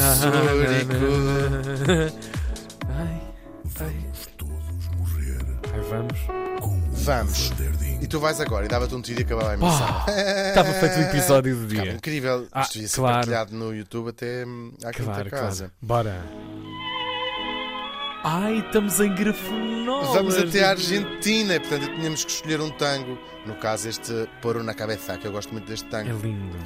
Zurico. Ai, ai, Vamos todos morrer ai, vamos. Vamos. E tu vais agora e dava-te um tiro e acabava a emissão. Estava feito o episódio do Ficava dia. incrível. Ah, Isto devia ser claro. partilhado no YouTube até hum, à quinta Claro, casa. claro. Bora. Ai, estamos em grafenolas. Vamos até à Argentina, portanto tínhamos que escolher um tango. No caso, este Poro na Cabeça, que eu gosto muito deste É tango. lindo.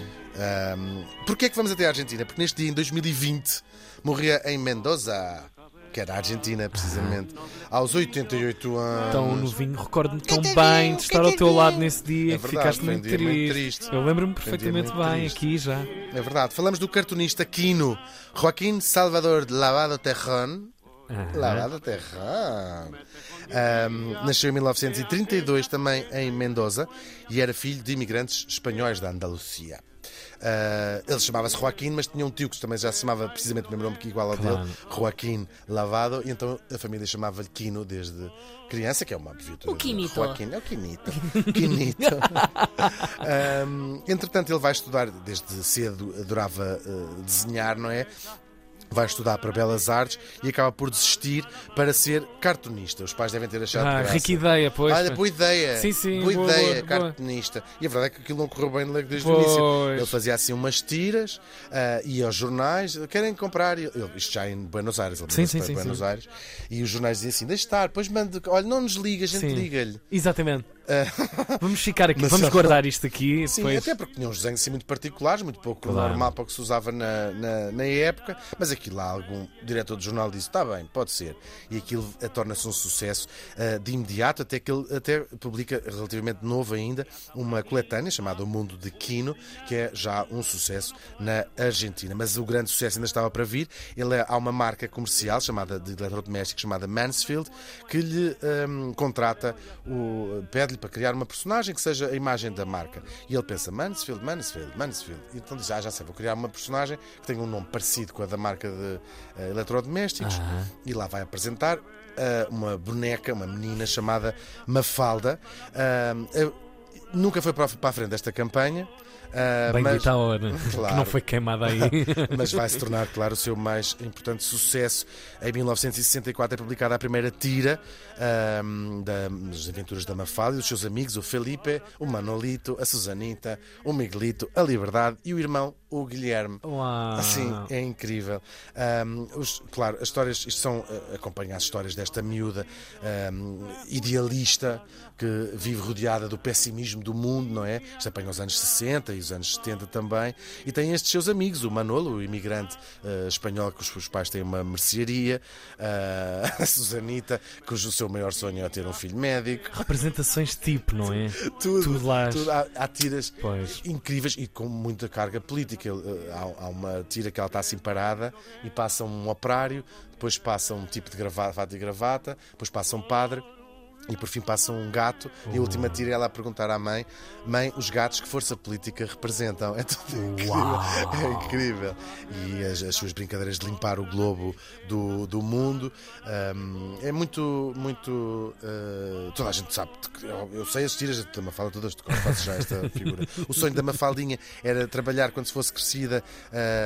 Um, Porquê é que vamos até à Argentina? Porque neste dia, em 2020, morria em Mendoza, que era a Argentina, precisamente, aos 88 anos. Tão novinho, recordo-me tão bem de estar ao teu lado nesse dia É que verdade, ficaste um muito dia muito triste. triste. Eu lembro-me um perfeitamente bem triste. aqui já. É verdade. Falamos do cartunista Quino, Joaquim Salvador Lavado Terrón. Aham. Lavado Terrón. Um, nasceu em 1932 também em Mendoza e era filho de imigrantes espanhóis da Andalucia. Uh, ele chamava-se Joaquim, mas tinha um tio que também já se chamava precisamente o mesmo nome que igual ao Claro. dele, Joaquim Lavado, e então a família chamava-lhe Quino desde criança, que é uma abreviatura. O Quinito. Joaquim, é o Quinito. Quinito. Um, entretanto, ele vai estudar, desde cedo adorava uh, desenhar, não é? Vai estudar para Belas Artes e acaba por desistir para ser cartunista. Os pais devem ter achado Ah, graça. rica ideia, pois. Olha, boa ideia. Sim, sim, boa, boa, ideia, boa, boa. cartunista. E a verdade é que aquilo não correu bem logo desde o início. Pois. Ele fazia assim umas tiras, ah, ia aos jornais, querem comprar. Ele, isto já em Buenos Aires, ele Sim, sim, sim, Buenos sim. Aires. E os jornais diziam assim: deixa estar, depois manda, olha, não nos liga, a gente liga-lhe. Exatamente. Vamos ficar aqui, Mas vamos guardar isto aqui. Sim, depois... até porque tinham uns desenhos assim muito particulares, muito pouco Claro. normal para o que se usava na, na, na época, mas aquilo lá algum diretor do jornal disse: está bem, pode ser. E aquilo eh, torna-se um sucesso eh, de imediato, até que ele até publica, relativamente novo ainda, uma coletânea chamada O Mundo de Quino, que é já um sucesso na Argentina. Mas o grande sucesso ainda estava para vir. Ele é, há uma marca comercial chamada de eletrodomésticos chamada Mansfield que lhe ehm, contrata, o- pede-lhe para criar uma personagem que seja a imagem da marca. E ele pensa, Mansfield, Mansfield, Mansfield. E então diz, ah, já sei, vou criar uma personagem que tenha um nome parecido com a da marca de eh, eletrodomésticos. E lá vai apresentar eh, uma boneca, uma menina chamada Mafalda. Eh, nunca foi para a frente desta campanha. ah, Bem mas, dita a hora. Que Claro. não foi queimada aí. mas vai se tornar, claro, o seu mais importante sucesso. Em 1964 é publicada a primeira tira ahm, das aventuras da Mafalda e dos seus amigos, o Felipe, o Manolito, a Susanita, o Miguelito, a Liberdade e o irmão, o Guilherme. Uau. Assim, é incrível. Ahm, os- claro, as histórias, isto são, acompanha as histórias desta miúda ahm, idealista que vive rodeada do pessimismo do mundo, não é? Isto apanha os anos 60 e os anos 70 também. E tem estes seus amigos, o Manolo, o imigrante eh, espanhol, que os pais têm uma mercearia, ah, a Susanita, cujo seu maior sonho é ter um filho médico. Representações tipo, não é? Tudo, Tudo lá. tudo. Há, há tiras Pois. incríveis e com muita carga política. Eh, Há, há uma tira que ela está assim parada e passa um operário, depois passa um tipo de gravata, fato e gravata, depois passa um padre. E por fim passa um gato, e a última tira é ela a perguntar à mãe: Mãe, os gatos que força política representam? É tudo incrível. É incrível. E as, as suas brincadeiras de limpar o globo do, do mundo hum, é muito, muito. eh, toda a gente sabe. Eu, eu sei as tiras da Mafalda todas de cor, faço já esta figura. O sonho da Mafaldinha era trabalhar quando se fosse crescida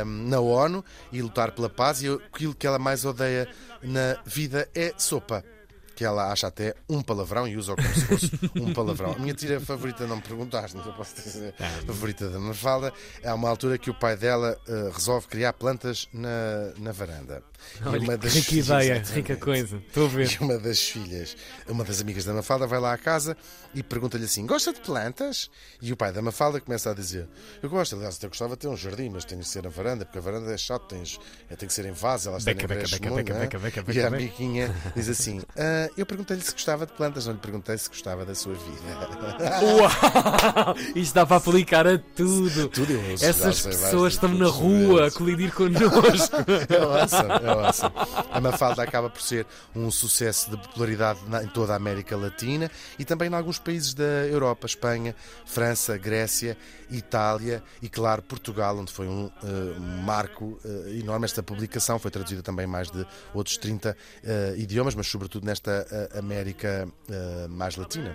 hum, na ONU e lutar pela paz, e aquilo que ela mais odeia na vida é sopa que ela acha até um palavrão e usa como se fosse um palavrão. A minha tira favorita, não me perguntaste, mas eu posso dizer, a favorita da Mafalda, é uma altura que o pai dela eh, resolve criar plantas na, na varanda. E Olha, uma das rica filhas- ideia, rica coisa. Estou a ver. E uma das filhas, uma das amigas da Mafalda, vai lá à casa e pergunta-lhe assim: Gosta de plantas? E o pai da Mafalda começa a dizer: Eu gosto, aliás, até gostava de ter um jardim, mas tem que ser na varanda, porque a varanda é chato, tens, é, tem que ser em vaso, elas têm Beca, beca, beca, beca, não é? beca, beca, E beca, a beca. amiguinha diz assim: "Ah, Eu perguntei-lhe se gostava de plantas, não lhe perguntei se gostava da sua vida. Uau! Isto dá para aplicar a tudo. Tudo eu ouço, Essas pessoas estão na rua a colidir connosco. É awesome, é awesome. A Mafalda acaba por ser um sucesso de popularidade em toda a América Latina e também em alguns países da Europa, Espanha, França, Grécia, Itália e, claro, Portugal, onde foi um, eh, um marco eh, enorme. Esta publicação foi traduzida também em mais de outros 30 eh, idiomas, mas sobretudo nesta América eh, mais latina.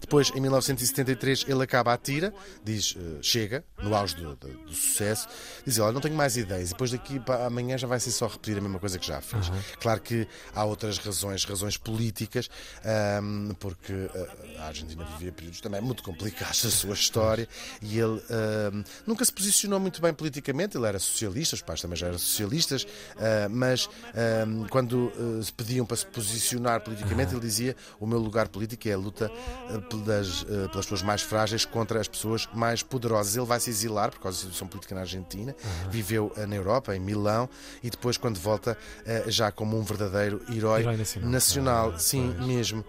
Depois, em 1973, ele acaba a tira, diz eh, chega, no auge do, do- do sucesso, diz: Olha, não tenho mais ideias, e depois daqui para amanhã já vai ser só repetir a mesma coisa que já fez. Claro que há outras razões, razões políticas, ahm, porque ah, a Argentina vivia períodos também muito complicados da sua história e ele nunca se posicionou muito bem politicamente. Ele era socialista, os pais também já eram socialistas, ah, mas quando ah, se pediam para se posicionar politicamente, ele dizia: O meu lugar político é a luta pelas, ah, pelas pessoas mais frágeis contra as pessoas mais poderosas. Ele vai se exilar por causa da situação política na Argentina, viveu ah, na Europa, em Milão, e depois, quando volta, já como um verdadeiro herói, Herói nacional. nacional. Ah, sim, pois. mesmo.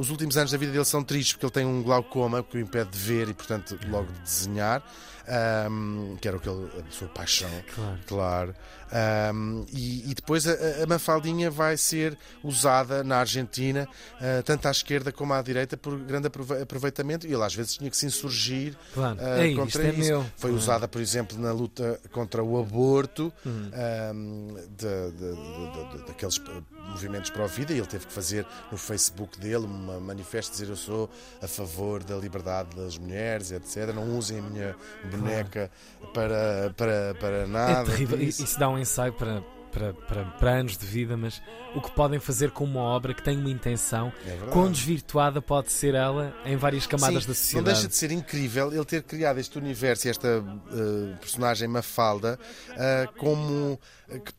Os últimos anos da vida dele são tristes porque ele tem um glaucoma que o impede de ver e, portanto, logo de desenhar, ahm, que era o que ele, a sua paixão. Claro. Claro. Ahm, e, e depois a, a Mafaldinha vai ser usada na Argentina, ah, tanto à esquerda como à direita, por grande aprove- aproveitamento. E ele às vezes tinha que se insurgir Claro. ah, Ei, contra isto é isso. meu. Foi Ah. usada, por exemplo, na luta contra o aborto, Uhum. ahm, de- de- de- daqueles eh, movimentos pró-vida, e ele teve que fazer no Facebook dele uma manifesto dizer eu sou a favor da liberdade das mulheres, etc. Não usem a minha boneca para, para, para É nada. terrível. disso. Isso dá um ensaio para, para, para, para anos de vida, mas o que podem fazer com uma obra que tem uma intenção, É quão desvirtuada pode ser ela em várias camadas Sim, da Não sociedade. deixa de ser incrível ele ter criado este universo e esta eh, personagem Mafalda eh, como eh, que-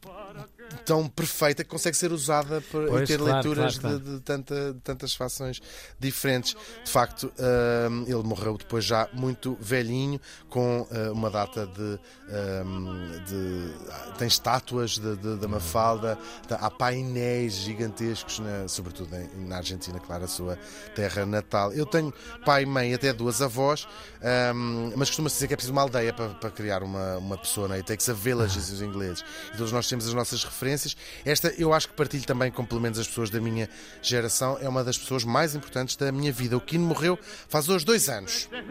tão perfeita que consegue ser usada por, Pois, e ter claro, leituras claro, De, de tanta- de tantas fações diferentes. De facto, ele morreu depois já muito velhinho, com eh, uma data de. eh, de- ah, tem estátuas de- de- da Mafalda, tá- há painéis gigantescos, na- sobretudo em- na Argentina, claro, a sua terra natal. Eu tenho pai, mãe, até duas avós, ahm, mas costuma-se dizer que é preciso uma aldeia para, para criar uma, uma pessoa, não é? It takes a village, dizem os ingleses. E todos nós temos as nossas referências referências. Esta eu acho que partilho também com pelo menos as pessoas da minha geração. É uma das pessoas mais importantes da minha vida. O Quino morreu faz hoje dois anos. É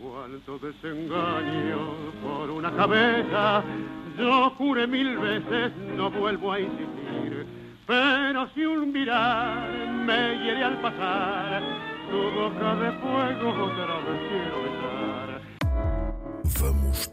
Cuánto desengaño por una cabeza, yo juré mil veces, no vuelvo a insistir. Pero si un mirar me hiere al pasar, tu boca de fuego otra vez quiero besar. Vamos